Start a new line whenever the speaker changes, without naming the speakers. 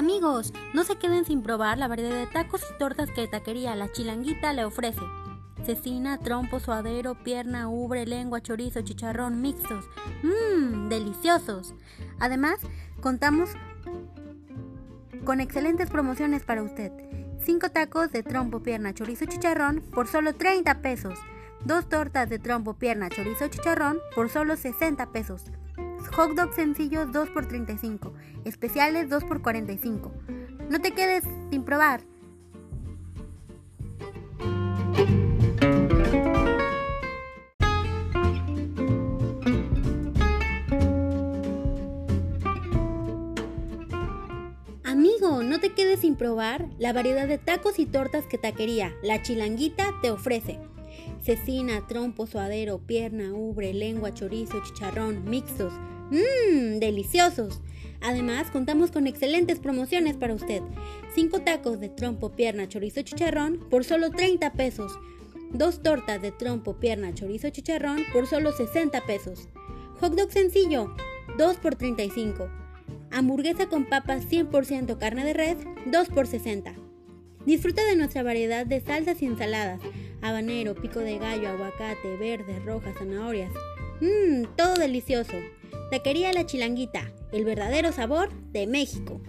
Amigos, no se queden sin probar la variedad de tacos y tortas que Taquería La Chilanguita le ofrece. Cecina, trompo, suadero, pierna, ubre, lengua, chorizo, chicharrón, mixtos. Mmm, deliciosos. Además, contamos con excelentes promociones para usted. 5 tacos de trompo, pierna, chorizo, chicharrón por solo 30 pesos. Dos tortas de trompo, pierna, chorizo, chicharrón por solo 60 pesos. Hot dog sencillos 2 por 35. Especiales 2 por 45. No te quedes sin probar. Amigo, no te quedes sin probar la variedad de tacos y tortas que Taquería La Chilanguita te ofrece. Cecina, trompo, suadero, pierna, ubre, lengua, chorizo, chicharrón, mixtos. ¡Mmm! ¡Deliciosos! Además, contamos con excelentes promociones para usted. 5 tacos de trompo, pierna, chorizo, chicharrón por solo 30 pesos. Dos tortas de trompo, pierna, chorizo, chicharrón por solo 60 pesos. Hot dog sencillo, 2 por 35. Hamburguesa con papas 100% carne de red, 2 por 60. Disfruta de nuestra variedad de salsas y ensaladas, habanero, pico de gallo, aguacate, verde, rojas, zanahorias. Mmm, todo delicioso. Taquería La Chilanguita, el verdadero sabor de México.